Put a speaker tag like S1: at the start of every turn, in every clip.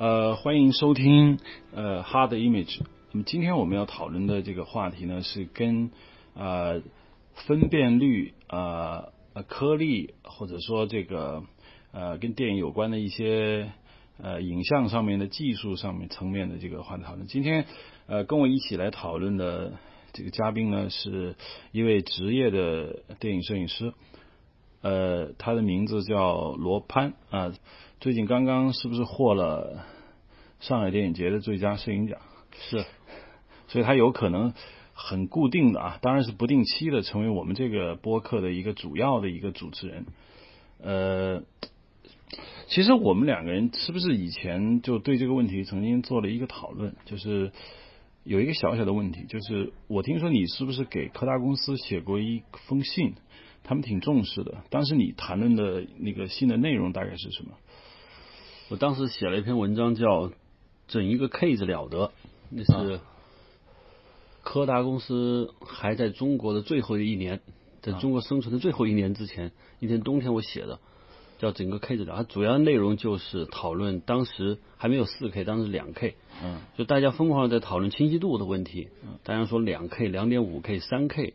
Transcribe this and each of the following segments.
S1: 呃，欢迎收听呃 Hard Image。那么今天我们要讨论的这个话题呢，是跟呃分辨率呃颗粒或者说这个呃跟电影有关的一些呃影像上面的技术上面层面的这个话题讨论。今天呃跟我一起来讨论的这个嘉宾呢，是一位职业的电影摄影师，呃，他的名字叫罗潘啊。最近刚刚是不是获了上海电影节的最佳摄影奖？
S2: 是，
S1: 所以他有可能很固定的啊，当然是不定期的成为我们这个播客的一个主要的一个主持人。呃，其实我们两个人是不是以前就对这个问题曾经做了一个讨论？就是有一个小小的问题，就是我听说你是不是给科大公司写过一封信？他们挺重视的。当时你谈论的那个信的内容大概是什么？
S2: 我当时写了一篇文章，叫《整一个 case 了得》，那是柯达公司还在中国的最后一年，在中国生存的最后一年之前，一天冬天我写的，叫《整个 case 了得》。它主要内容就是讨论当时还没有四 K，当时两 K，
S1: 嗯，
S2: 就大家疯狂的在讨论清晰度的问题，大家说两 K、两点五 K、三 K，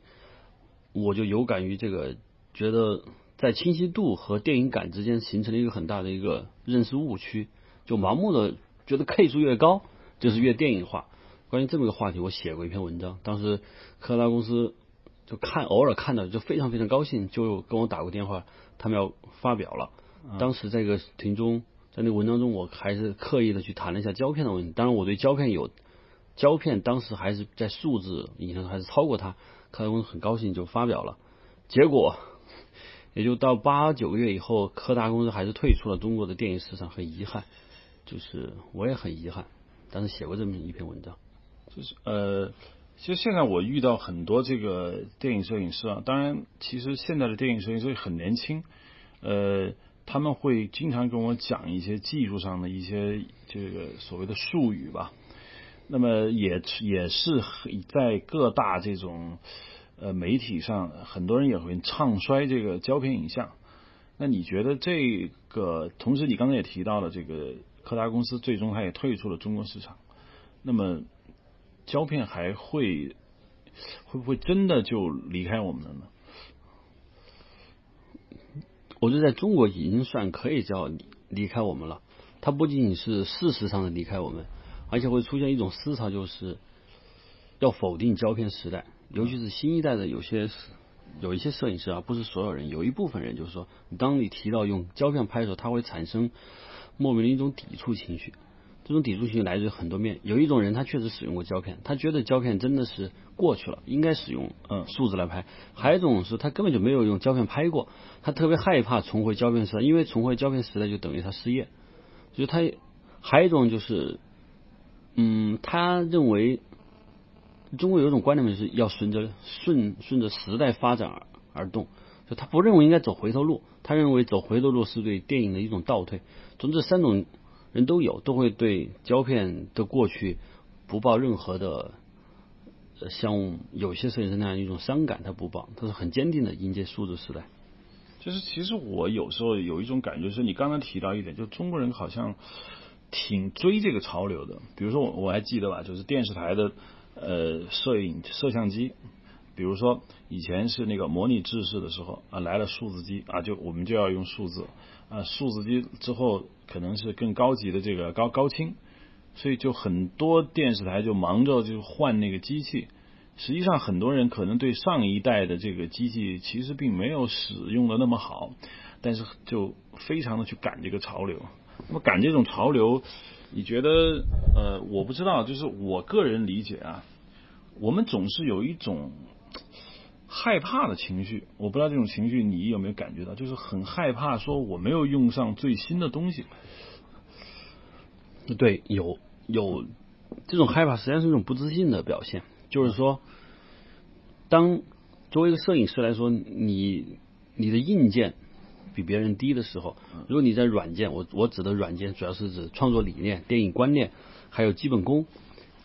S2: 我就有感于这个，觉得。在清晰度和电影感之间形成了一个很大的一个认识误区，就盲目的觉得 K 数越高就是越电影化。关于这么一个话题，我写过一篇文章。当时柯达公司就看偶尔看到就非常非常高兴，就跟我打过电话，他们要发表了。当时在一个庭中，在那个文章中，我还是刻意的去谈了一下胶片的问题。当然，我对胶片有胶片，当时还是在数字影像还是超过它。柯达公司很高兴就发表了，结果。也就到八九个月以后，柯达公司还是退出了中国的电影市场，很遗憾。就是我也很遗憾，但是写过这么一篇文章。
S1: 就是呃，其实现在我遇到很多这个电影摄影师啊，当然，其实现在的电影摄影师很年轻，呃，他们会经常跟我讲一些技术上的一些这个所谓的术语吧。那么也也是在各大这种。呃，媒体上很多人也会唱衰这个胶片影像。那你觉得这个？同时，你刚才也提到了这个柯达公司最终它也退出了中国市场。那么，胶片还会会不会真的就离开我们了呢？
S2: 我觉得在中国已经算可以叫离开我们了。它不仅仅是事实上的离开我们，而且会出现一种思潮，就是要否定胶片时代。尤其是新一代的有些有一些摄影师啊，不是所有人，有一部分人就是说，当你提到用胶片拍的时候，他会产生莫名的一种抵触情绪。这种抵触情绪来自于很多面。有一种人他确实使用过胶片，他觉得胶片真的是过去了，应该使用嗯数字来拍。还有一种是他根本就没有用胶片拍过，他特别害怕重回胶片时代，因为重回胶片时代就等于他失业。就他还有一种就是，嗯，他认为。中国有一种观念，就是要顺着顺顺着时代发展而而动，就他不认为应该走回头路，他认为走回头路是对电影的一种倒退。从这三种人都有，都会对胶片的过去不抱任何的像有些摄影师那样一种伤感，他不抱，他是很坚定的迎接数字时代。
S1: 就是其实我有时候有一种感觉，是你刚刚提到一点，就中国人好像挺追这个潮流的。比如说我我还记得吧，就是电视台的。呃，摄影摄像机，比如说以前是那个模拟制式的时候啊，来了数字机啊，就我们就要用数字啊，数字机之后可能是更高级的这个高高清，所以就很多电视台就忙着就换那个机器。实际上，很多人可能对上一代的这个机器其实并没有使用的那么好，但是就非常的去赶这个潮流。那么赶这种潮流。你觉得呃，我不知道，就是我个人理解啊，我们总是有一种害怕的情绪，我不知道这种情绪你有没有感觉到，就是很害怕说我没有用上最新的东西。
S2: 对，有有这种害怕，实际上是一种不自信的表现。就是说，当作为一个摄影师来说，你你的硬件。比别人低的时候，如果你在软件，我我指的软件主要是指创作理念、电影观念，还有基本功，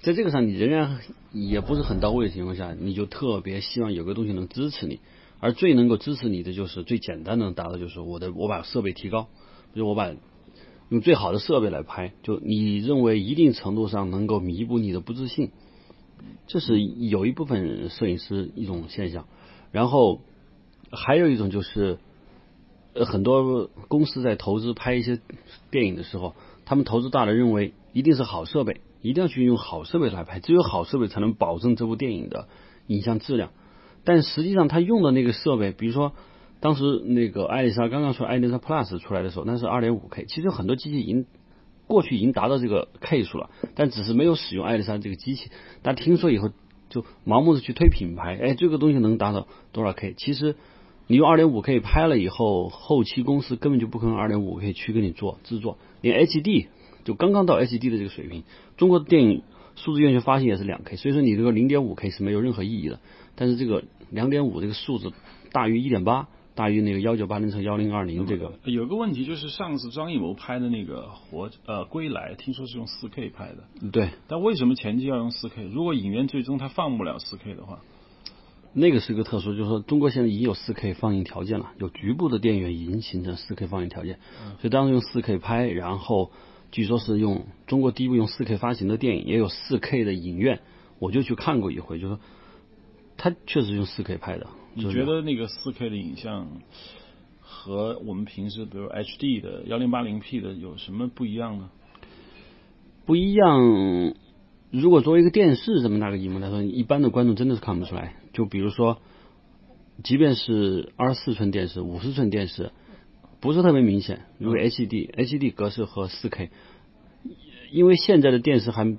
S2: 在这个上你仍然也不是很到位的情况下，你就特别希望有个东西能支持你，而最能够支持你的就是最简单能达到，就是我的我把设备提高，比如我把用最好的设备来拍，就你认为一定程度上能够弥补你的不自信，这是有一部分摄影师一种现象。然后还有一种就是，呃，很多公司在投资拍一些电影的时候，他们投资大的认为一定是好设备，一定要去用好设备来拍，只有好设备才能保证这部电影的影像质量。但实际上，他用的那个设备，比如说当时那个艾丽莎刚刚说艾丽莎 Plus 出来的时候，那是二点五 K，其实很多机器已经过去已经达到这个 K 数了，但只是没有使用艾丽莎这个机器。但听说以后就盲目的去推品牌，哎，这个东西能达到多少 K？其实你用二点五 K 拍了以后，后期公司根本就不可能二点五 K 去给你做制作，连 HD 就刚刚到 HD 的这个水平，中国的电影数字院线发行也是两 K，所以说你这个零点五 K 是没有任何意义的。但是这个两点五这个数字大于一点八，大于那个幺九八零乘幺零二零这个，
S1: 有个问题就是上次张艺谋拍的那个活呃归来，听说是用四 K 拍的，
S2: 对，
S1: 但为什么前期要用四 K？如果影院最终它放不了四 K 的话，
S2: 那个是个特殊，就是说中国现在已经有四 K 放映条件了，有局部的电影院已经形成四 K 放映条件，所以当时用四 K 拍，然后据说是用中国第一部用四 K 发行的电影，也有四 K 的影院，我就去看过一回，就说他确实用四 K 拍的。
S1: 你觉得那个四 K 的影像和我们平时比如 HD 的幺零八零 P 的有什么不一样呢？
S2: 不一样。如果作为一个电视这么大个荧幕来说，一般的观众真的是看不出来。就比如说，即便是二十四寸电视、五十寸电视，不是特别明显。如果 HD、HD 格式和四 K，因为现在的电视还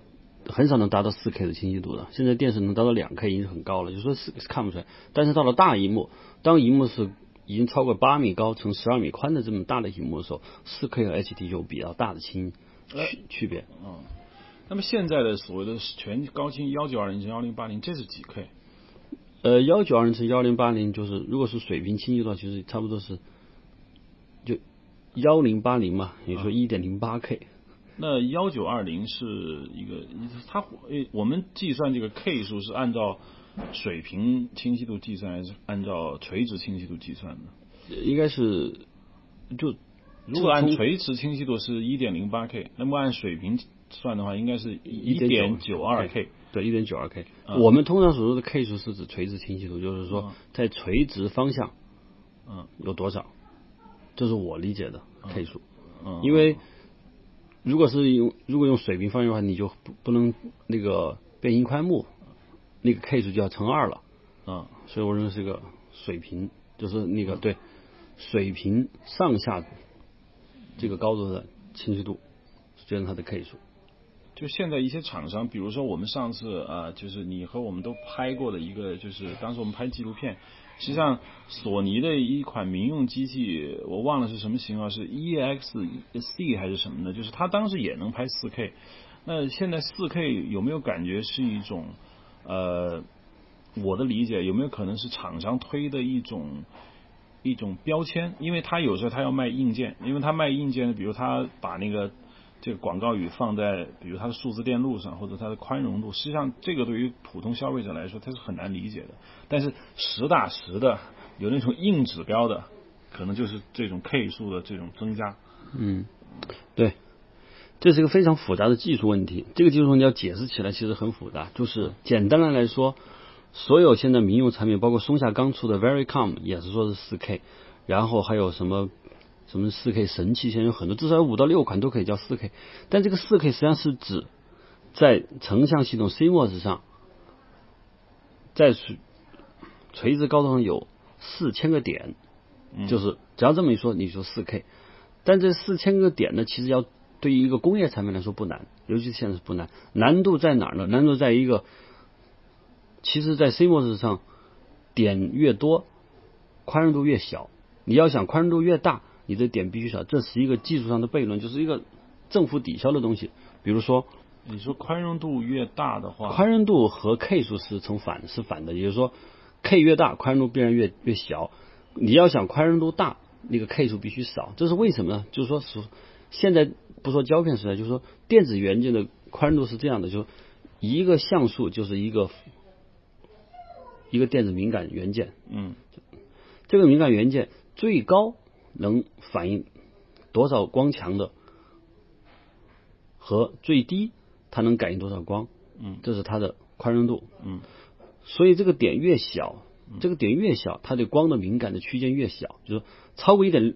S2: 很少能达到四 K 的清晰度的。现在电视能达到两 K 已经很高了，就说是看不出来。但是到了大荧幕，当荧幕是已经超过八米高乘十二米宽的这么大的荧幕的时候，四 K 和 HD 就有比较大的清区区别。
S1: 嗯。那么现在的所谓的全高清幺九二零乘幺零八零，这是几 K？
S2: 呃，幺九二零乘幺零八零就是，如果是水平清晰的话，其实差不多是就幺零八零嘛，也说一点零八 K。
S1: 那幺九二零是一个，它呃，我们计算这个 K 数是按照水平清晰度计算，还是按照垂直清晰度计算的？
S2: 应该是就
S1: 如果按垂直清晰度是一点零八 K，那么按水平算的话，应该是一点九二 K。
S2: 对，一点九二 K。我们通常所说的 K 数是指垂直清晰度，就是说在垂直方向，
S1: 嗯，
S2: 有多少？这是我理解的 K 数。
S1: 嗯，
S2: 因为如果是用如果用水平方向的话，你就不不能那个变形宽幕，那个 K 数就要乘二了。
S1: 嗯，
S2: 所以我认为是个水平，就是那个对水平上下这个高度的清晰度，决定它的 K 数。
S1: 就现在一些厂商，比如说我们上次啊、呃，就是你和我们都拍过的一个，就是当时我们拍纪录片，实际上索尼的一款民用机器，我忘了是什么型号，是 EXC 还是什么的，就是它当时也能拍 4K。那现在 4K 有没有感觉是一种呃，我的理解有没有可能是厂商推的一种一种标签？因为他有时候他要卖硬件，因为他卖硬件，比如他把那个。这个广告语放在比如它的数字电路上，或者它的宽容度，实际上这个对于普通消费者来说，它是很难理解的。但是实打实的有那种硬指标的，可能就是这种 K 数的这种增加。
S2: 嗯，对，这是一个非常复杂的技术问题。这个技术问题要解释起来其实很复杂。就是简单的来说，所有现在民用产品，包括松下刚出的 Verycom 也是说是四 K，然后还有什么？什么四 K 神器？现在有很多，至少有五到六款都可以叫四 K。但这个四 K 实际上是指在成像系统 CMOS 上，在垂垂直高度上有四千个点，就是只要这么一说，你说四 K。但这四千个点呢，其实要对于一个工业产品来说不难，尤其现在是不难。难度在哪儿呢？难度在一个，其实，在 CMOS 上，点越多，宽容度越小。你要想宽容度越大。你的点必须少，这是一个技术上的悖论，就是一个政府抵消的东西。比如说，
S1: 你说宽容度越大的话，
S2: 宽容度和 K 数是成反是反的，也就是说，K 越大，宽容度必然越越小。你要想宽容度大，那个 K 数必须少，这是为什么呢？就是说，是现在不说胶片时代，就是说电子元件的宽容度是这样的，就是一个像素就是一个一个电子敏感元件，
S1: 嗯，
S2: 这个敏感元件最高。能反映多少光强的和最低它能感应多少光，
S1: 嗯，
S2: 这是它的宽容度，
S1: 嗯，
S2: 所以这个点越小，这个点越小，它对光的敏感的区间越小，就是超过一点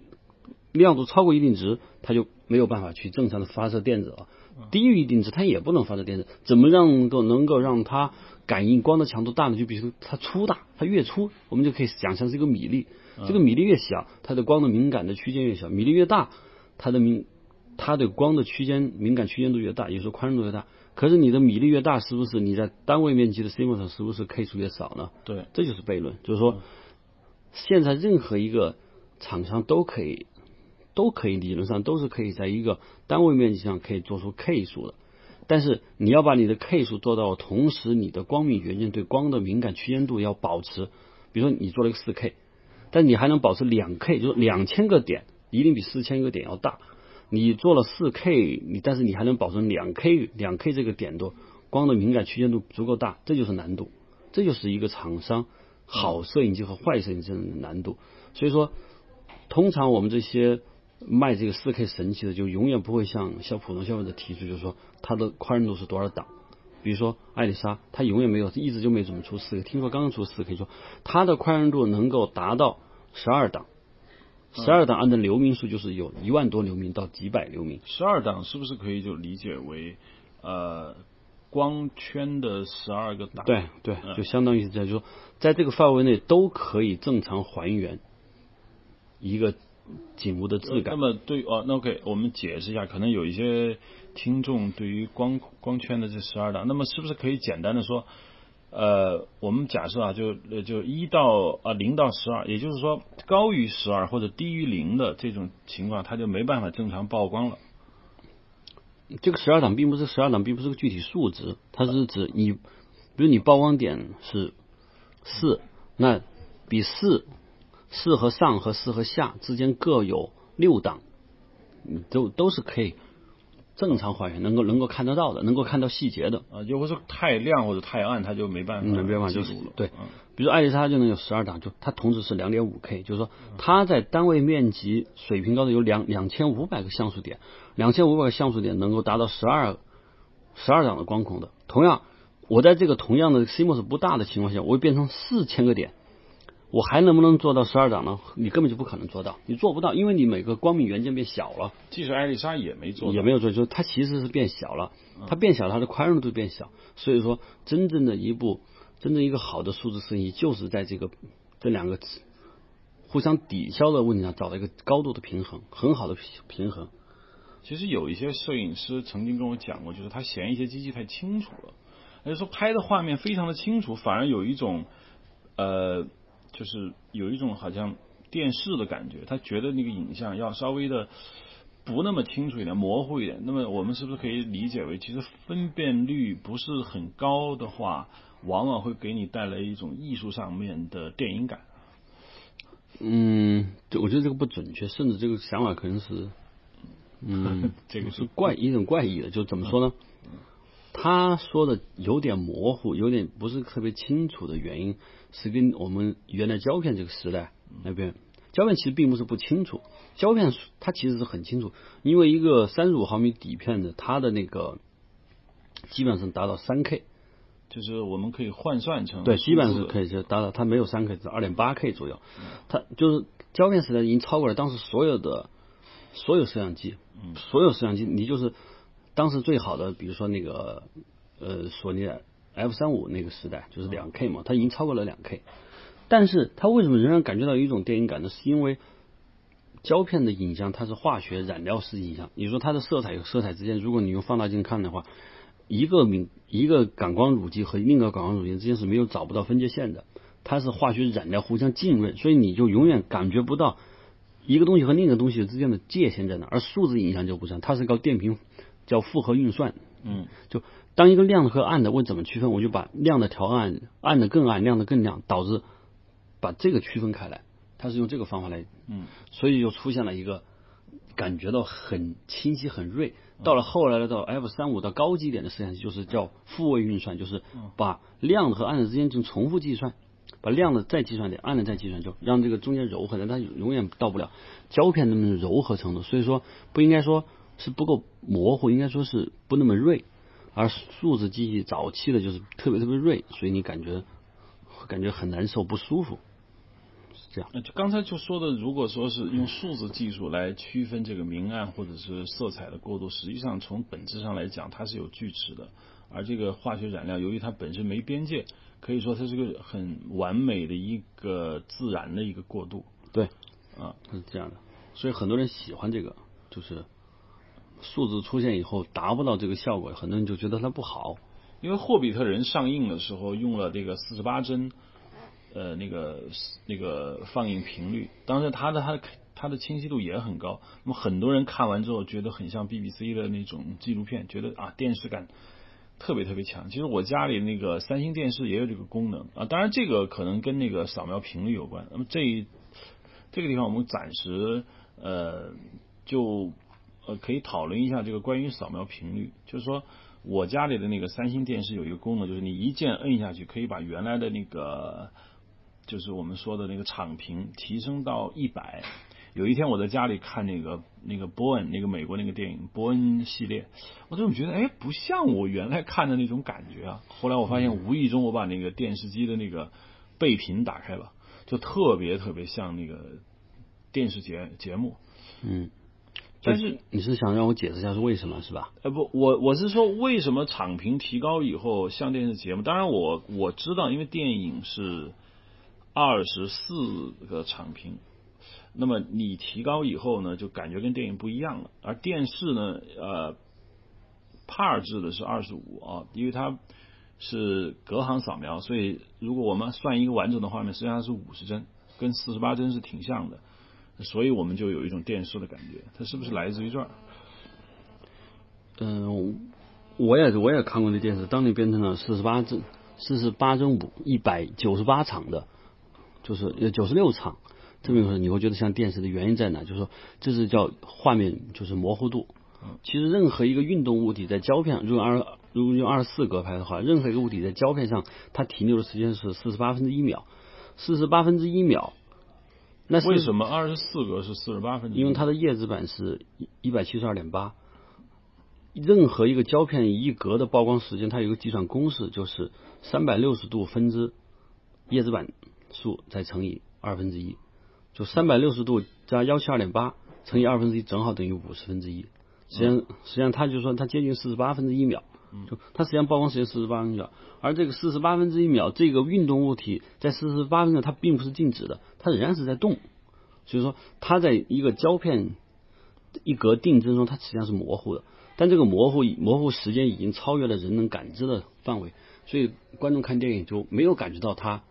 S2: 亮度超过一定值，它就没有办法去正常的发射电子了。低于一定值，它也不能发射电子。怎么让够能够让它感应光的强度大呢？就比如它粗大，它越粗，我们就可以想象是一个米粒。这个米粒越小，它的光的敏感的区间越小；米粒越大，它的敏它的光的区间敏感区间度越大，也就是宽容度越大。可是你的米粒越大，是不是你在单位面积的 CMOS 是不是 K 数越少呢？
S1: 对，
S2: 这就是悖论，就是说，现在任何一个厂商都可以，都可以理论上都是可以在一个单位面积上可以做出 K 数的，但是你要把你的 K 数做到，同时你的光敏元件对光的敏感区间度要保持，比如说你做了一个四 K，但你还能保持两 K，就是两千个点一定比四千个点要大。你做了四 K，你但是你还能保证两 K 两 K 这个点多光的敏感区间度足够大，这就是难度，这就是一个厂商好摄影机和坏摄影机的难度。所以说，通常我们这些卖这个四 K 神器的，就永远不会向向普通消费者提出，就是说它的宽容度是多少档。比如说艾丽莎，它永远没有，一直就没怎么出四 K，听说刚刚出四 K，说它的宽容度能够达到十二档。十二档按照流明数就是有一万多流明到几百流明。
S1: 十二档是不是可以就理解为呃光圈的十二个档？
S2: 对对，就相当于是这样，就说在这个范围内都可以正常还原一个景物的质感。
S1: 那么对哦，那 OK，我们解释一下，可能有一些听众对于光光圈的这十二档，那么是不是可以简单的说？呃，我们假设啊，就就一到啊零到十二，也就是说高于十二或者低于零的这种情况，它就没办法正常曝光了。
S2: 这个十二档并不是十二档，并不是个具体数值，它是指你，比如你曝光点是四，那比四四和上和四和下之间各有六档，都都是可以。正常还原能够能够看得到的，能够看到细节的
S1: 啊，如果是太亮或者太暗，它就没办法，
S2: 没办法
S1: 记录了。
S2: 对，比如说爱丽莎就能有十二档，就它同时是两点五 K，就是说它在单位面积水平高的有两两千五百个像素点，两千五百个像素点能够达到十二十二档的光孔的。同样，我在这个同样的 CMOS 不大的情况下，我会变成四千个点。我还能不能做到十二档呢？你根本就不可能做到，你做不到，因为你每个光敏元件变小了。
S1: 即使艾丽莎也没做，
S2: 也没有做，就是它其实是变小了，它变小，它的宽容度变小。所以说，真正的一部真正一个好的数字摄影机，就是在这个这两个互相抵消的问题上找到一个高度的平衡，很好的平衡。
S1: 其实有一些摄影师曾经跟我讲过，就是他嫌一些机器太清楚了，也就是说拍的画面非常的清楚，反而有一种呃。就是有一种好像电视的感觉，他觉得那个影像要稍微的不那么清楚一点，模糊一点。那么我们是不是可以理解为，其实分辨率不是很高的话，往往会给你带来一种艺术上面的电影感？
S2: 嗯，我觉得这个不准确，甚至这个想法可能是，嗯，
S1: 这个
S2: 是怪一种怪异的，就怎么说呢？他说的有点模糊，有点不是特别清楚的原因，是跟我们原来胶片这个时代那边，胶片其实并不是不清楚，胶片它其实是很清楚，因为一个三十五毫米底片的，它的那个基本上达到三 K，
S1: 就是我们可以换算成
S2: 对，基本上是可以就达到，它没有三 K，是二点八 K 左右，它就是胶片时代已经超过了当时所有的所有摄像机，所有摄像机，你就是。当时最好的，比如说那个呃索尼 F 三五那个时代，就是两 K 嘛，它已经超过了两 K，但是它为什么仍然感觉到一种电影感呢？是因为胶片的影像它是化学染料式影像，你说它的色彩和色彩之间，如果你用放大镜看的话，一个明一个感光乳剂和另一个感光乳剂之间是没有找不到分界线的，它是化学染料互相浸润，所以你就永远感觉不到一个东西和另一个东西之间的界限在哪，而数字影像就不算，它是靠电平。叫复合运算，
S1: 嗯，
S2: 就当一个亮的和暗的，问怎么区分？我就把亮的调暗，暗的更暗，亮的更亮，导致把这个区分开来。它是用这个方法来，
S1: 嗯，
S2: 所以就出现了一个感觉到很清晰、很锐。到了后来的到 F 三五到高级一点的摄像机，就是叫复位运算，就是把亮的和暗的之间进行重复计算，把亮的再计算点，暗的再计算，就让这个中间柔和，但它永远到不了胶片那么柔和程度。所以说不应该说。是不够模糊，应该说是不那么锐，而数字机器早期的就是特别特别锐，所以你感觉感觉很难受不舒服，是这样。
S1: 那就刚才就说的，如果说是用数字技术来区分这个明暗或者是色彩的过渡，实际上从本质上来讲，它是有锯齿的。而这个化学染料，由于它本身没边界，可以说它是个很完美的一个自然的一个过渡。
S2: 对，
S1: 啊，
S2: 是这样的。所以很多人喜欢这个，就是数字出现以后达不到这个效果，很多人就觉得它不好。
S1: 因为《霍比特人》上映的时候用了这个四十八帧，呃，那个那个放映频率，当然它的它的它的清晰度也很高。那么很多人看完之后觉得很像 BBC 的那种纪录片，觉得啊电视感特别特别强。其实我家里那个三星电视也有这个功能啊，当然这个可能跟那个扫描频率有关。那么这这个地方我们暂时呃就呃可以讨论一下这个关于扫描频率，就是说。我家里的那个三星电视有一个功能，就是你一键摁下去，可以把原来的那个，就是我们说的那个场频提升到一百。有一天我在家里看那个那个波恩那个美国那个电影波恩系列，我总觉得哎不像我原来看的那种感觉啊。后来我发现无意中我把那个电视机的那个背频打开了，就特别特别像那个电视节节目。
S2: 嗯。
S1: 但是
S2: 你是想让我解释一下是为什么是吧？
S1: 呃不，我我是说为什么场频提高以后像电视节目？当然我我知道，因为电影是二十四个场频，那么你提高以后呢，就感觉跟电影不一样了。而电视呢，呃，帕尔制的是二十五啊，因为它是隔行扫描，所以如果我们算一个完整的画面，实际上是五十帧，跟四十八帧是挺像的。所以我们就有一种电视的感觉，它是不是来自于这儿？
S2: 嗯，我也我也看过那电视，当你变成了四十八帧、四十八帧五一百九十八场的，就是九十六场，这么说你会觉得像电视的原因在哪？就是说这是叫画面就是模糊度。其实任何一个运动物体在胶片，如果二如果用二十四格拍的话，任何一个物体在胶片上，它停留的时间是四十八分之一秒，四十八分之一秒。那
S1: 为什么二十四格是四十八分之
S2: 因为它的叶子板是一一百七十二点八。任何一个胶片一格的曝光时间，它有个计算公式，就是三百六十度分之叶子板数再乘以二分之一，就三百六十度加幺七二点八乘以二分之一，正好等于五十分之一。实际上，实际上它就说它接近四十八分之一秒，就它实际上曝光时间四十八分秒。而这个四十八分之一秒，这个运动物体在四十八分之它并不是静止的，它仍然是在动。所以说，它在一个胶片一格定帧中，它实际上是模糊的。但这个模糊模糊时间已经超越了人能感知的范围，所以观众看电影就没有感觉到它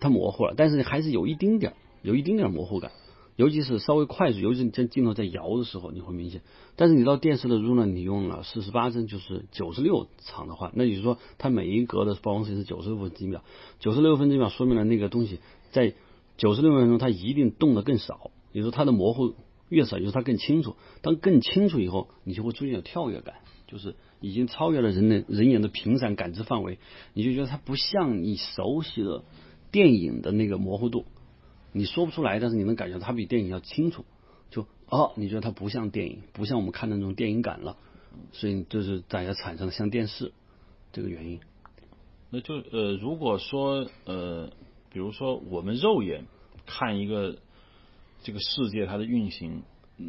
S2: 它模糊了，但是还是有一丁点儿有一丁点儿模糊感。尤其是稍微快速，尤其是你在镜头在摇的时候，你会明显。但是你到电视的中呢，你用了四十八帧，就是九十六场的话，那也就是说，它每一格的曝光时间是九十六分之一秒，九十六分之一秒说明了那个东西在九十六分钟它一定动的更少，也就是它的模糊越少，就是它更清楚。当更清楚以后，你就会出现有跳跃感，就是已经超越了人的人眼的频闪感知范围，你就觉得它不像你熟悉的电影的那个模糊度。你说不出来，但是你能感觉它比电影要清楚。就哦，你觉得它不像电影，不像我们看的那种电影感了，所以就是大家产生了像电视这个原因。
S1: 那就呃，如果说呃，比如说我们肉眼看一个这个世界它的运行，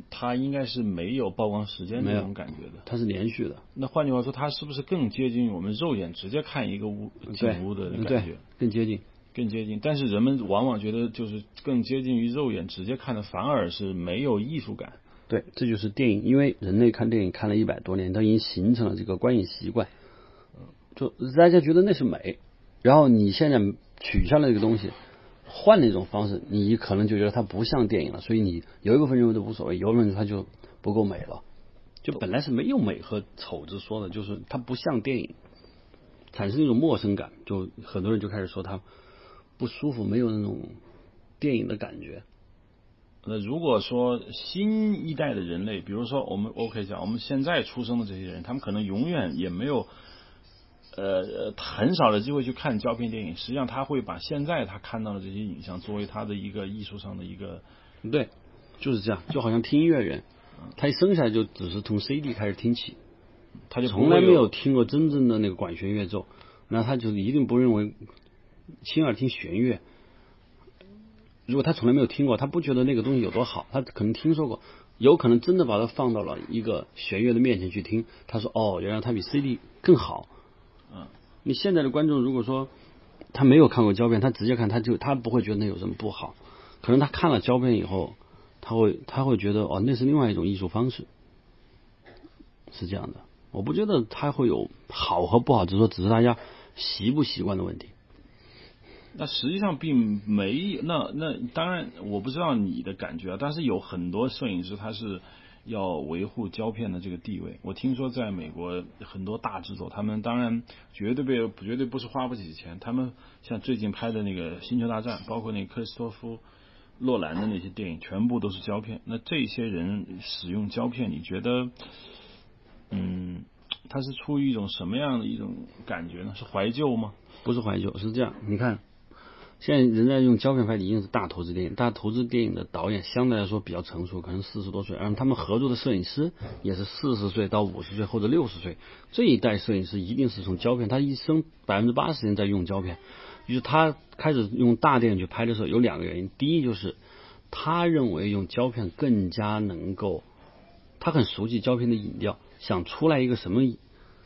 S1: 它应该是没有曝光时间那种感觉的，
S2: 它是连续的。
S1: 那换句话说，它是不是更接近于我们肉眼直接看一个屋景物的感觉？
S2: 更接近。
S1: 更接近，但是人们往往觉得就是更接近于肉眼直接看的，反而是没有艺术感。
S2: 对，这就是电影，因为人类看电影看了一百多年，都已经形成了这个观影习惯。就大家觉得那是美，然后你现在取消了这个东西，换了一种方式，你可能就觉得它不像电影了。所以你有一部分认为都无所谓，有一部分它就不够美了。就本来是没有美和丑之说的，就是它不像电影，产生一种陌生感，就很多人就开始说它。不舒服，没有那种电影的感觉。
S1: 那如果说新一代的人类，比如说我们 OK 讲，我们现在出生的这些人，他们可能永远也没有呃很少的机会去看胶片电影。实际上，他会把现在他看到的这些影像作为他的一个艺术上的一个
S2: 对，就是这样，就好像听音乐人，他一生下来就只是从 CD 开始听起，
S1: 他就
S2: 从来没有听过真正的那个管弦乐奏，那他就一定不认为亲耳听弦乐。如果他从来没有听过，他不觉得那个东西有多好，他可能听说过，有可能真的把它放到了一个弦乐的面前去听，他说哦，原来它比 CD 更好。
S1: 嗯，
S2: 你现在的观众如果说他没有看过胶片，他直接看他就他不会觉得那有什么不好，可能他看了胶片以后，他会他会觉得哦，那是另外一种艺术方式，是这样的。我不觉得他会有好和不好，只是说只是大家习不习惯的问题。
S1: 那实际上并没那那当然我不知道你的感觉啊，但是有很多摄影师他是要维护胶片的这个地位。我听说在美国很多大制作，他们当然绝对被绝对不是花不起钱。他们像最近拍的那个《星球大战》，包括那个克里斯托夫洛兰的那些电影，全部都是胶片。那这些人使用胶片，你觉得嗯，他是出于一种什么样的一种感觉呢？是怀旧吗？
S2: 不是怀旧，是这样。你看。现在人家用胶片拍的一定是大投资电影，大投资电影的导演相对来说比较成熟，可能四十多岁，而他们合作的摄影师也是四十岁到五十岁或者六十岁。这一代摄影师一定是从胶片，他一生百分之八十时间在用胶片。就是他开始用大电影去拍的时候，有两个原因：第一就是他认为用胶片更加能够，他很熟悉胶片的影调，想出来一个什么，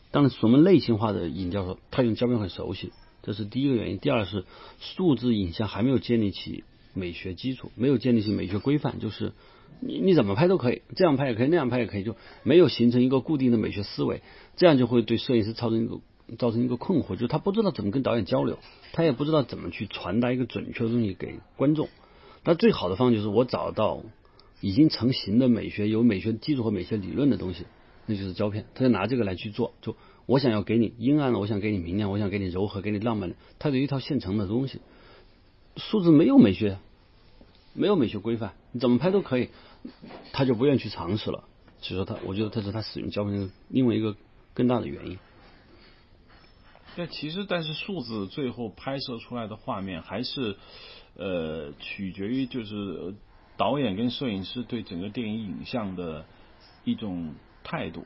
S2: 当然什么类型化的影调，时候他用胶片很熟悉。这是第一个原因。第二是数字影像还没有建立起美学基础，没有建立起美学规范，就是你你怎么拍都可以，这样拍也可以，那样拍也可以，就没有形成一个固定的美学思维，这样就会对摄影师造成一个造成一个困惑，就是他不知道怎么跟导演交流，他也不知道怎么去传达一个准确的东西给观众。那最好的方法就是我找到已经成型的美学、有美学基础和美学理论的东西，那就是胶片，他就拿这个来去做，就。我想要给你阴暗的，我想给你明亮，我想给你柔和，给你浪漫的，它有一套现成的东西。数字没有美学，没有美学规范，你怎么拍都可以，他就不愿意去尝试了。所以说他，我觉得这是他使用胶片的另外一个更大的原因。
S1: 但其实，但是数字最后拍摄出来的画面还是呃，取决于就是导演跟摄影师对整个电影影像的一种态度。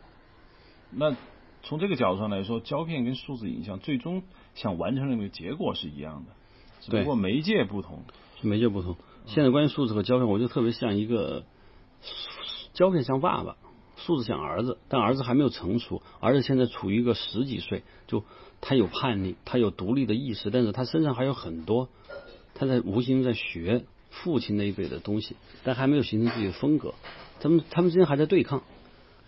S1: 那。从这个角度上来说，胶片跟数字影像最终想完成的那个结果是一样的，只不过媒介不同。
S2: 媒介不同。现在关于数字和胶片，我就特别像一个胶片像爸爸，数字像儿子，但儿子还没有成熟，儿子现在处于一个十几岁，就他有叛逆，他有独立的意识，但是他身上还有很多，他在无形在学父亲那一辈的东西，但还没有形成自己的风格，他们他们之间还在对抗。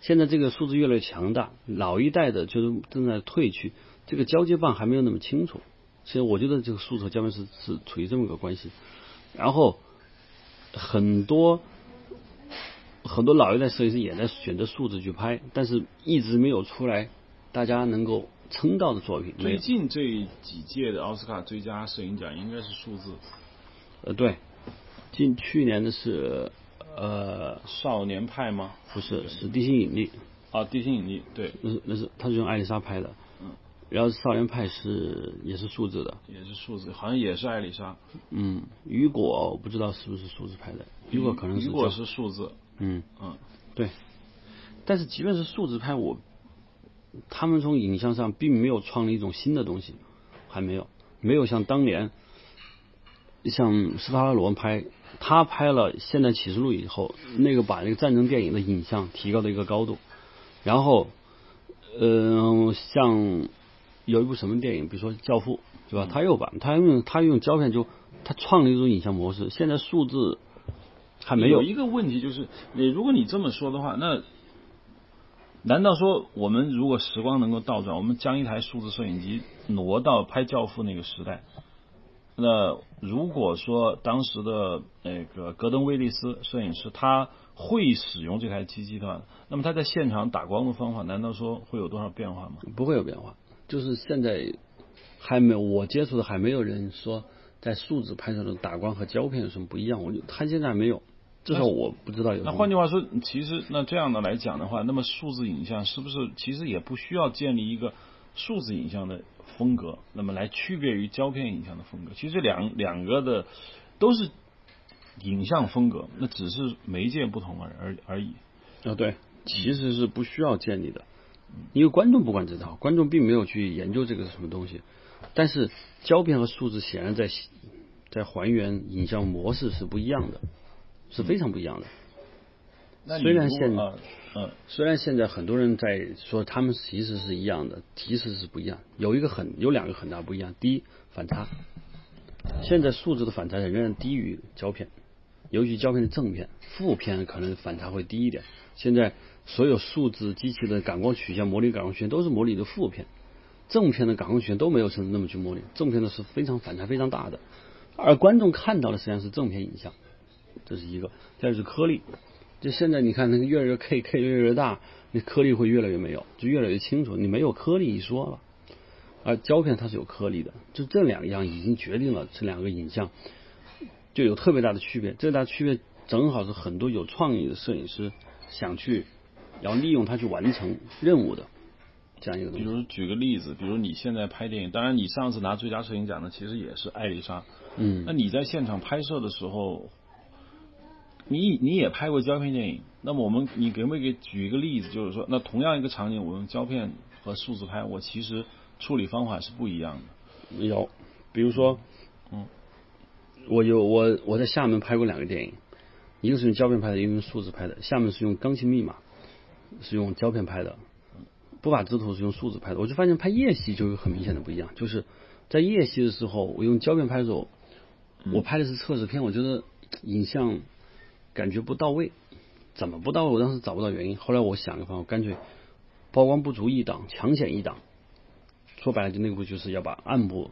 S2: 现在这个数字越来越强大，老一代的就是正在退去，这个交接棒还没有那么清楚。其实我觉得这个数字和胶片是是处于这么个关系。然后很多很多老一代摄影师也在选择数字去拍，但是一直没有出来大家能够称道的作品。
S1: 最近这几届的奥斯卡最佳摄影奖应该是数字。
S2: 呃，对，近去年的是。呃，
S1: 少年派吗？
S2: 不是，是地心引力。
S1: 啊，地心引力，对，
S2: 那是那是他是用艾丽莎拍的。
S1: 嗯。
S2: 然后少年派是也是数字的。
S1: 也是数字，好像也是艾丽莎。
S2: 嗯，雨果我不知道是不是数字拍的，雨果可能是。
S1: 雨果是数字。
S2: 嗯
S1: 嗯，
S2: 对。但是即便是数字拍，我他们从影像上并没有创立一种新的东西，还没有，没有像当年像斯塔拉罗文拍。他拍了《现代启示录》以后，那个把那个战争电影的影像提高了一个高度。然后，嗯，像有一部什么电影，比如说《教父》，对吧？他又把他用他用胶片就他创了一种影像模式。现在数字还没
S1: 有。有一个问题就是，你如果你这么说的话，那难道说我们如果时光能够倒转，我们将一台数字摄影机挪到拍《教父》那个时代？那如果说当时的那个格登威利斯摄影师他会使用这台机器的话，那么他在现场打光的方法，难道说会有多少变化吗？
S2: 不会有变化，就是现在还没有我接触的还没有人说在数字拍摄中打光和胶片有什么不一样。我就他现在还没有，至少我不知道有。
S1: 那换句话说，其实那这样的来讲的话，那么数字影像是不是其实也不需要建立一个数字影像的？风格，那么来区别于胶片影像的风格，其实两两个的都是影像风格，那只是媒介不同而而而已。
S2: 啊，对，其实是不需要建立的，因为观众不管这套，观众并没有去研究这个是什么东西。但是胶片和数字显然在在还原影像模式是不一样的，是非常不一样的。虽然现
S1: 嗯，
S2: 虽然现在很多人在说他们其实是一样的，其实是不一样。有一个很有两个很大不一样，第一反差，现在数字的反差仍然低于胶片，尤其胶片的正片，负片可能反差会低一点。现在所有数字机器的感光曲线模拟感光曲线都是模拟的负片，正片的感光曲线都没有成那么去模拟，正片的是非常反差非常大的，而观众看到的实际上是正片影像，这是一个。第二是颗粒。就现在你看那个越来越 K K 越来越大，那颗粒会越来越没有，就越来越清楚。你没有颗粒一说了，而胶片它是有颗粒的，就这两样已经决定了这两个影像就有特别大的区别。这大区别正好是很多有创意的摄影师想去要利用它去完成任务的这样一个东
S1: 西。比如举个例子，比如你现在拍电影，当然你上次拿最佳摄影奖的其实也是艾丽莎，
S2: 嗯，
S1: 那你在现场拍摄的时候。你你也拍过胶片电影，那么我们你给没给举一个例子，就是说，那同样一个场景，我用胶片和数字拍，我其实处理方法是不一样
S2: 的。有，比如说，
S1: 嗯，
S2: 我有我我在厦门拍过两个电影，一个是用胶片拍的，一个用数字拍的。厦门是用《钢琴密码》，是用胶片拍的，《不法之徒》是用数字拍的。我就发现拍夜戏就有很明显的不一样，就是在夜戏的时候，我用胶片拍的时候，我拍的是测试片，我觉得影像。感觉不到位，怎么不到位？我当时找不到原因。后来我想个方法，干脆曝光不足一档，强显一档。说白了，就那部就是要把暗部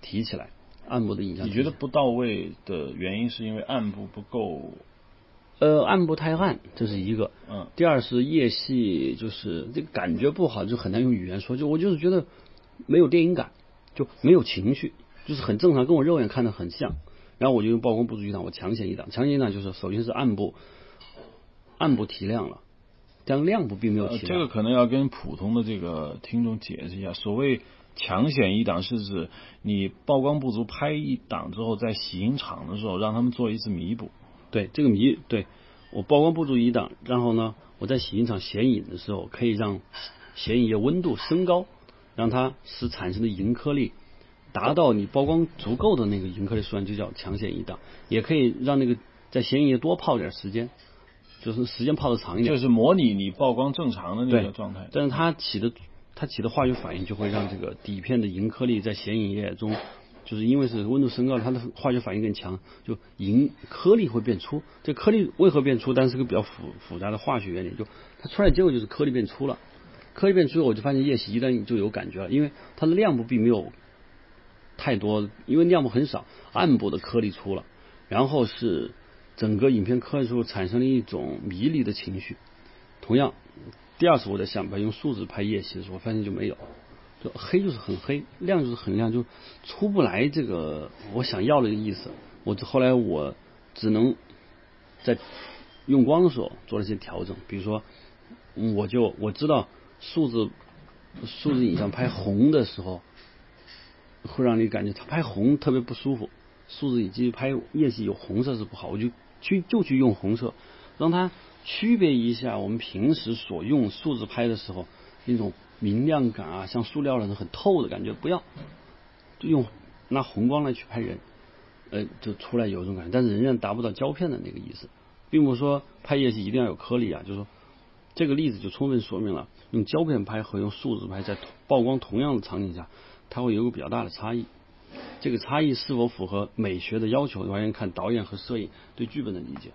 S2: 提起来，暗部的影像。
S1: 你觉得不到位的原因是因为暗部不够？
S2: 呃，暗部太暗，这是一个。
S1: 嗯。
S2: 第二是夜戏，就是这个感觉不好，就很难用语言说。就我就是觉得没有电影感，就没有情绪，就是很正常，跟我肉眼看的很像。然后我就用曝光不足一档，我强显一档。强显一档就是首先是暗部，暗部提亮了，但亮部并没有提亮。
S1: 这个可能要跟普通的这个听众解释一下，所谓强显一档是指你曝光不足拍一档之后，在洗印厂的时候让他们做一次弥补。
S2: 对，这个弥对我曝光不足一档，然后呢，我在洗印厂显影的时候，可以让显影液温度升高，让它使产生的银颗粒。达到你曝光足够的那个银颗粒数量就叫强显一档，也可以让那个在显影液多泡点时间，就是时间泡的长一点，
S1: 就是模拟你曝光正常的那个状态。
S2: 但是它起的它起的化学反应就会让这个底片的银颗粒在显影液中，就是因为是温度升高，它的化学反应更强，就银颗粒会变粗。这颗粒为何变粗？但是个比较复复杂的化学原理，就它出来结果就是颗粒变粗了。颗粒变粗，我就发现液体一旦就有感觉了，因为它的亮部并没有。太多，因为亮部很少，暗部的颗粒粗了，然后是整个影片颗粒出产生了一种迷离的情绪。同样，第二次我在想拍用数字拍夜戏的时候，发现就没有，就黑就是很黑，亮就是很亮，就出不来这个我想要的意思。我后来我只能在用光的时候做了一些调整，比如说，我就我知道数字数字影像拍红的时候。会让你感觉它拍红特别不舒服，数字以及拍夜戏有红色是不好，我就去就去用红色，让它区别一下我们平时所用数字拍的时候那种明亮感啊，像塑料那种很透的感觉，不要就用拿红光来去拍人，呃，就出来有一种感觉，但是仍然达不到胶片的那个意思，并不是说拍夜戏一定要有颗粒啊，就是说这个例子就充分说明了用胶片拍和用数字拍在曝光同样的场景下。它会有个比较大的差异，这个差异是否符合美学的要求，完全看导演和摄影对剧本的理解。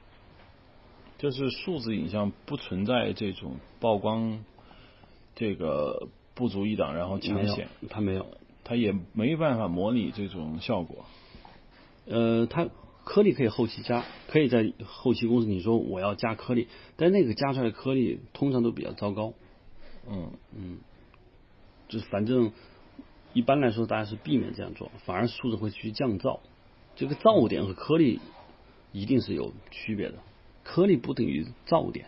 S1: 就是数字影像不存在这种曝光，这个不足一档，然后强显，
S2: 它没有，
S1: 它也没办法模拟这种效果。
S2: 呃，它颗粒可以后期加，可以在后期公司你说我要加颗粒，但那个加出来的颗粒通常都比较糟糕。
S1: 嗯
S2: 嗯，就是反正。一般来说，大家是避免这样做，反而数字会去降噪。这个噪点和颗粒一定是有区别的，颗粒不等于噪点。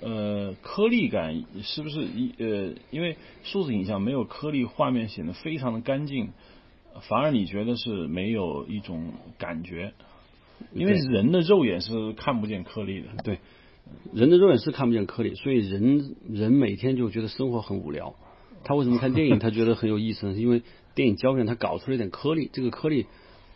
S1: 呃，颗粒感是不是一呃，因为数字影像没有颗粒，画面显得非常的干净，反而你觉得是没有一种感觉，因为人的肉眼是看不见颗粒的。
S2: 对，人的肉眼是看不见颗粒，所以人人每天就觉得生活很无聊。他为什么看电影？他觉得很有意思呢？是因为电影胶片他搞出了一点颗粒，这个颗粒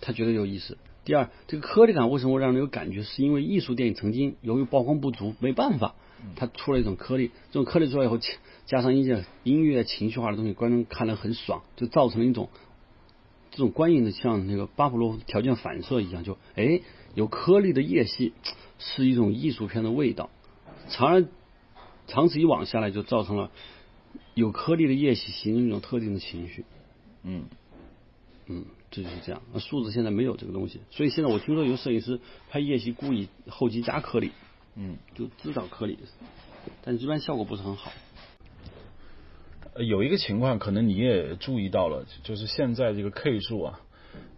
S2: 他觉得有意思。第二，这个颗粒感为什么会让人有感觉？是因为艺术电影曾经由于曝光不足，没办法，它出了一种颗粒。这种颗粒出来以后，加上一些音乐情绪化的东西，观众看了很爽，就造成了一种这种观影的像那个巴甫洛夫条件反射一样，就哎有颗粒的夜戏是一种艺术片的味道。长而长此以往下来，就造成了有颗粒的夜戏形成一种特定的情绪。
S1: 嗯
S2: 嗯，这就是这样。那数字现在没有这个东西，所以现在我听说有摄影师拍夜戏故意后期加颗粒，
S1: 嗯，
S2: 就制造颗粒，但是一般效果不是很好。
S1: 呃有一个情况可能你也注意到了，就是现在这个 K 数啊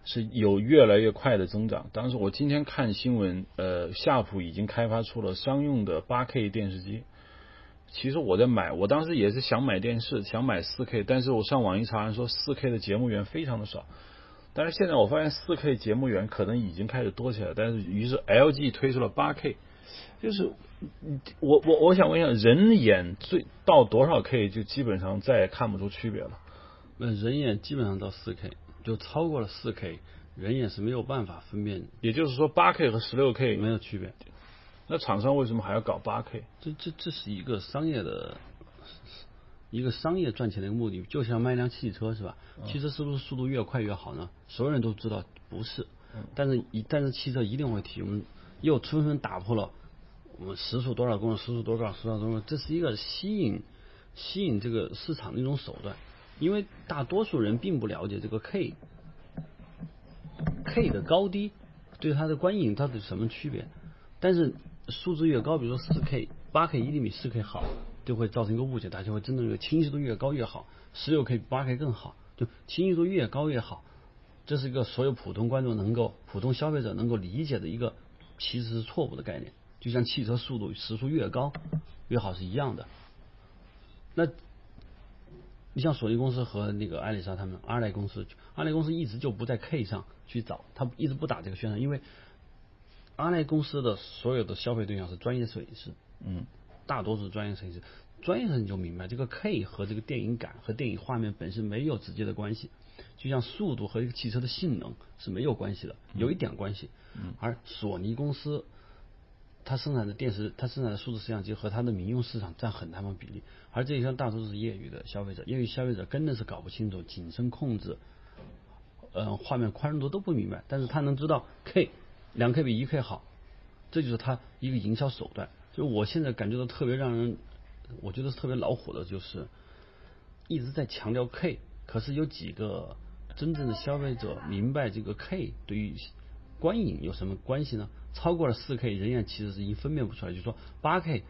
S1: 是有越来越快的增长。当时我今天看新闻，呃，夏普已经开发出了商用的 8K 电视机。其实我在买，我当时也是想买电视，想买 4K，但是我上网一查，说 4K 的节目源非常的少。但是现在我发现 4K 节目源可能已经开始多起来，但是于是 LG 推出了 8K，就是我我我想问一下，人眼最到多少 K 就基本上再也看不出区别了？
S2: 那人眼基本上到 4K，就超过了 4K，人眼是没有办法分辨，
S1: 也就是说8 K 和16 K
S2: 没有区别。
S1: 那厂商为什么还要搞八 K？
S2: 这这这是一个商业的，一个商业赚钱的一个目的，就像卖辆汽车是吧？汽车是不是速度越快越好呢？所有人都知道不是，但是一但是汽车一定会提我们，又充分打破了我们时速多少公里，时速多少，时速多少公里，这是一个吸引吸引这个市场的一种手段，因为大多数人并不了解这个 K K 的高低对它的观影到底什么区别，但是。数字越高，比如说四 K、八 K 一定比四 K 好，就会造成一个误解，大家会真的认为清晰度越高越好，十六 K 比八 K 更好，就清晰度越高越好，这是一个所有普通观众能够、普通消费者能够理解的一个其实是错误的概念，就像汽车速度时速越高越好是一样的。那你像索尼公司和那个艾丽莎他们，阿莱公司，阿莱公司一直就不在 K 上去找，他一直不打这个宣传，因为。阿莱公司的所有的消费对象是专业摄影师，
S1: 嗯，
S2: 大多数专业摄影师，专业摄影就明白这个 K 和这个电影感和电影画面本身没有直接的关系，就像速度和一个汽车的性能是没有关系的，有一点关系，
S1: 嗯，
S2: 而索尼公司它生产的电视，它生产的数字摄像机和它的民用市场占很大部分比例，而这一项大多数是业余的消费者，业余消费者根本是搞不清楚景深控制，呃，画面宽容度都不明白，但是他能知道 K。两 K 比一 K 好，这就是他一个营销手段。就我现在感觉到特别让人，我觉得特别恼火的，就是一直在强调 K，可是有几个真正的消费者明白这个 K 对于观影有什么关系呢？超过了四 K，人眼其实是已经分辨不出来。就是说八 K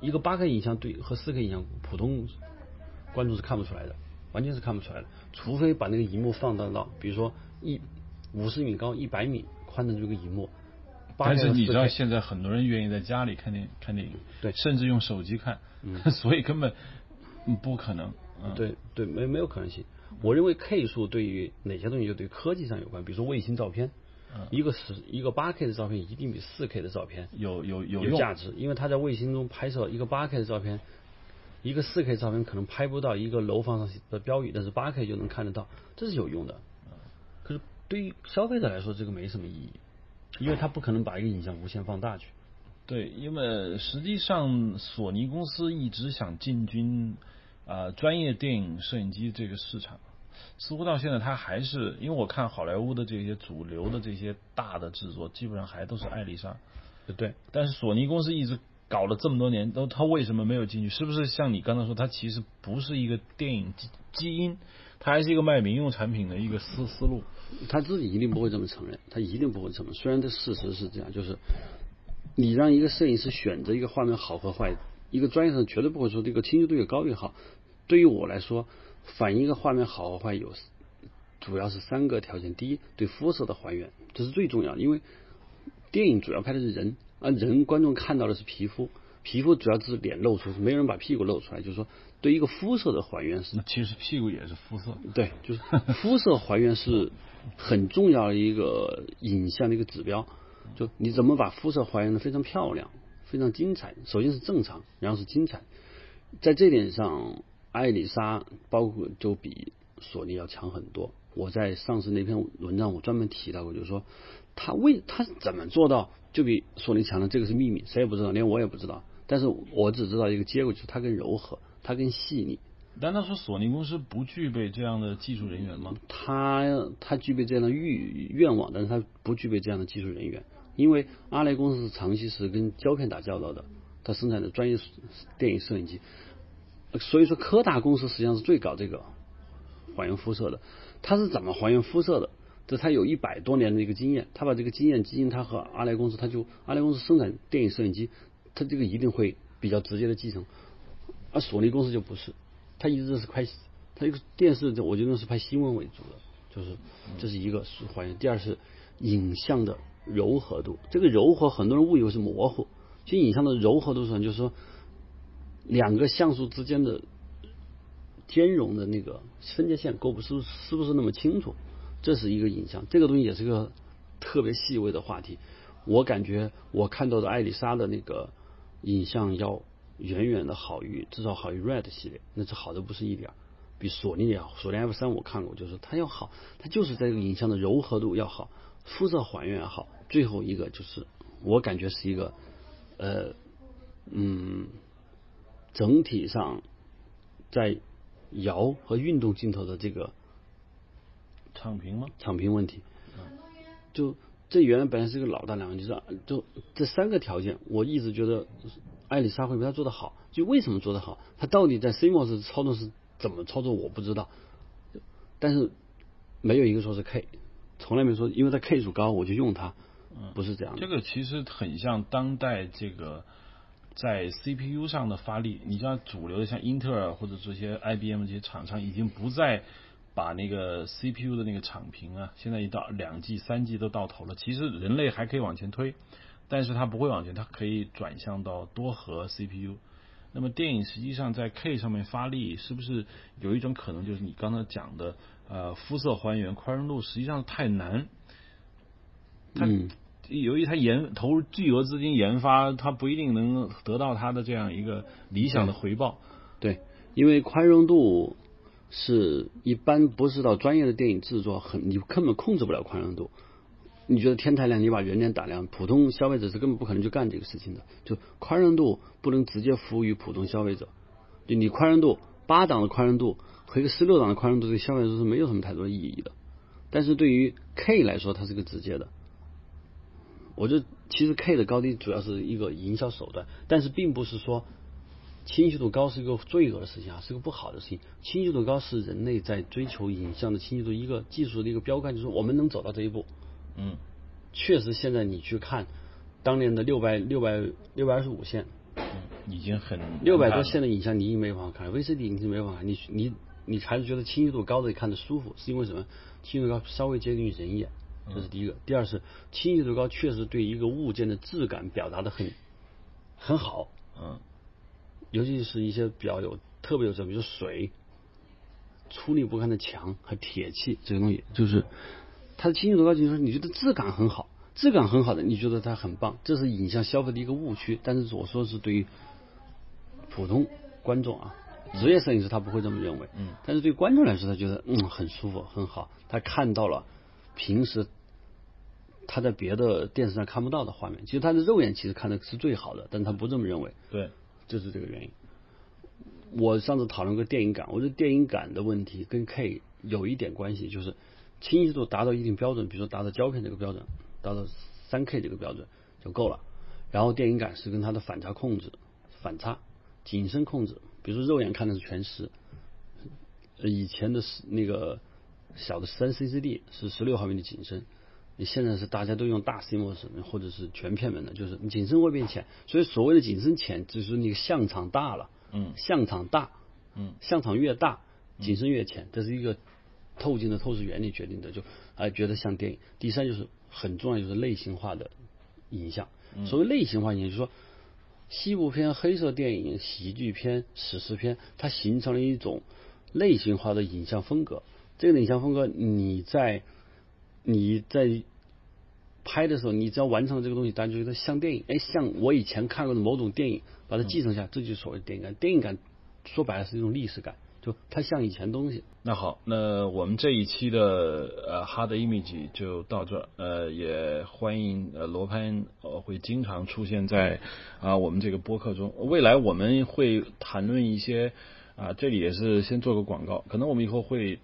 S2: 一个八 K 影像对和四 K 影像，普通观众是看不出来的，完全是看不出来的。除非把那个荧幕放大到，比如说一五十米高、一百米。宽的这个荧幕，
S1: 但是你知道现在很多人愿意在家里看电看电影，
S2: 对，
S1: 甚至用手机看，嗯 所以根本不可能。
S2: 对对，没没有可能性。我认为 K 数对于哪些东西就对科技上有关，比如说卫星照片，一个十一个八 K 的照片一定比四 K 的照片
S1: 有有
S2: 有
S1: 有
S2: 价值，因为它在卫星中拍摄一个八 K 的照片，一个四 K 照片可能拍不到一个楼房上的标语，但是八 K 就能看得到，这是有用的。对于消费者来说，这个没什么意义，因为他不可能把一个影像无限放大去。
S1: 对，因为实际上索尼公司一直想进军啊专业电影摄影机这个市场，似乎到现在他还是因为我看好莱坞的这些主流的这些大的制作，基本上还都是艾丽莎。
S2: 对，
S1: 但是索尼公司一直搞了这么多年，都他为什么没有进去？是不是像你刚才说，它其实不是一个电影基基因，他还是一个卖民用产品的一个思思路？
S2: 他自己一定不会这么承认，他一定不会承认。虽然这事实是这样，就是你让一个摄影师选择一个画面好和坏，一个专业上绝对不会说这个清晰度越高越好。对于我来说，反映一个画面好和坏有主要是三个条件：第一，对肤色的还原，这是最重要的，因为电影主要拍的是人，而人观众看到的是皮肤，皮肤主要是脸露出，没有人把屁股露出来，就是说。对一个肤色的还原是，
S1: 其实屁股也是肤色。
S2: 对，就是肤色还原是很重要的一个影像的一个指标。就你怎么把肤色还原的非常漂亮，非常精彩。首先是正常，然后是精彩。在这点上，艾丽莎包括就比索尼要强很多。我在上次那篇文章我专门提到过，就是说他为他怎么做到就比索尼强的，这个是秘密，谁也不知道，连我也不知道。但是我只知道一个结果，就是它更柔和，它更细腻。
S1: 难道说索尼公司不具备这样的技术人员吗？
S2: 他他具备这样的欲愿望，但是他不具备这样的技术人员。因为阿雷公司长期是跟胶片打交道的，它生产的专业电影摄影机。所以说科大公司实际上是最搞这个还原肤色的。它是怎么还原肤色的？这它有一百多年的一个经验，他把这个经验基因，它和阿雷公司，它就阿雷公司生产电影摄影机，它这个一定会比较直接的继承。而索尼公司就不是。它一直是拍，它一个电视，我觉得是拍新闻为主的，就是这是一个是还原。第二是影像的柔和度，这个柔和很多人误以为是模糊，其实影像的柔和度上就是说两个像素之间的兼容的那个分界线够不是是不是那么清楚，这是一个影像。这个东西也是个特别细微的话题。我感觉我看到的艾丽莎的那个影像要。远远的好于至少好于 Red 系列，那是好的不是一点，比索尼也好，索尼 F 三我看过，就是它要好，它就是在这个影像的柔和度要好，肤色还原好，最后一个就是我感觉是一个呃嗯整体上在摇和运动镜头的这个
S1: 场平吗？
S2: 场平问题，就这原来本来是个老大娘，就是就这三个条件，我一直觉得。艾丽莎会比他做的好，就为什么做的好？他到底在 CMOS 操作是怎么操作？我不知道，但是没有一个说是 K，从来没说，因为它 K 数高我就用它，不是这样的。
S1: 这个其实很像当代这个在 CPU 上的发力。你像主流的像英特尔或者这些 IBM 这些厂商，已经不再把那个 CPU 的那个场平啊，现在一到两 G、三 G 都到头了。其实人类还可以往前推。但是它不会往前，它可以转向到多核 CPU。那么电影实际上在 K 上面发力，是不是有一种可能，就是你刚才讲的呃肤色还原、宽容度，实际上太难。它由于它研投入巨额资金研发，它不一定能得到它的这样一个理想的回报。
S2: 对，因为宽容度是一般不是到专业的电影制作，很你根本控制不了宽容度。你觉得天太亮，你把人脸打亮，普通消费者是根本不可能去干这个事情的。就宽容度不能直接服务于普通消费者，就你宽容度八档的宽容度和一个十六档的宽容度，对消费者是没有什么太多意义的。但是对于 K 来说，它是个直接的。我觉得其实 K 的高低主要是一个营销手段，但是并不是说清晰度高是一个罪恶的事情啊，是个不好的事情。清晰度高是人类在追求影像的清晰度一个技术的一个标杆，就是我们能走到这一步。
S1: 嗯，
S2: 确实，现在你去看当年的六百六百六百二十五线，
S1: 嗯，已经很
S2: 六百多线的影像，你已经没法看，VCD 你是没法看，你你你还是觉得清晰度高的看着舒服，是因为什么？清晰度高稍微接近于人眼，这是第一个。第二是清晰度高确实对一个物件的质感表达的很很好，
S1: 嗯，
S2: 尤其是一些比较有特别有这，比如水、粗粝不堪的墙和铁器这个东西，就是。它的清晰度高，就是说你觉得质感很好，质感很好的，你觉得它很棒，这是影像消费的一个误区。但是我说是对于普通观众啊，职业摄影师他不会这么认为。
S1: 嗯。
S2: 但是对观众来说，他觉得嗯很舒服很好，他看到了平时他在别的电视上看不到的画面。其实他的肉眼其实看的是最好的，但他不这么认为。
S1: 对，
S2: 就是这个原因。我上次讨论过电影感，我觉得电影感的问题跟 K 有一点关系，就是。清晰度达到一定标准，比如说达到胶片这个标准，达到三 K 这个标准就够了。然后电影感是跟它的反差控制、反差、景深控制，比如说肉眼看的是全十，以前的是那个小的三 CCD 是十六毫米的景深，你现在是大家都用大 CMOS 或者是全片门的，就是你景深会变浅，所以所谓的景深浅，就是那个像场大了，
S1: 嗯，
S2: 像场大，
S1: 嗯，
S2: 像场越大，景深越浅，这是一个。透镜的透视原理决定的，就哎觉得像电影。第三就是很重要，就是类型化的影像。所谓类型化影像，就是说西部片、黑色电影、喜剧片、史诗片，它形成了一种类型化的影像风格。这个影像风格，你在你在拍的时候，你只要完成了这个东西，大家就觉得像电影，哎，像我以前看过的某种电影，把它继承下，这就是所谓电影感。电影感说白了是一种历史感，就它像以前东西。
S1: 那好，那我们这一期的呃 Hard Image 就到这儿，呃，也欢迎呃罗潘呃会经常出现在啊我们这个播客中。未来我们会谈论一些啊，这里也是先做个广告，可能我们以后会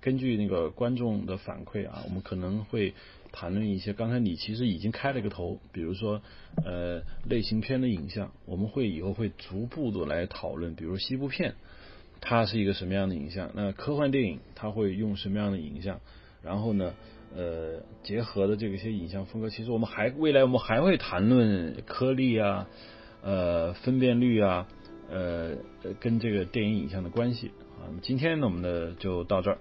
S1: 根据那个观众的反馈啊，我们可能会。谈论一些，刚才你其实已经开了个头，比如说呃类型片的影像，我们会以后会逐步的来讨论，比如西部片，它是一个什么样的影像？那科幻电影它会用什么样的影像？然后呢，呃结合的这个些影像风格，其实我们还未来我们还会谈论颗粒啊，呃分辨率啊，呃跟这个电影影像的关系啊。今天呢，我们的就到这儿。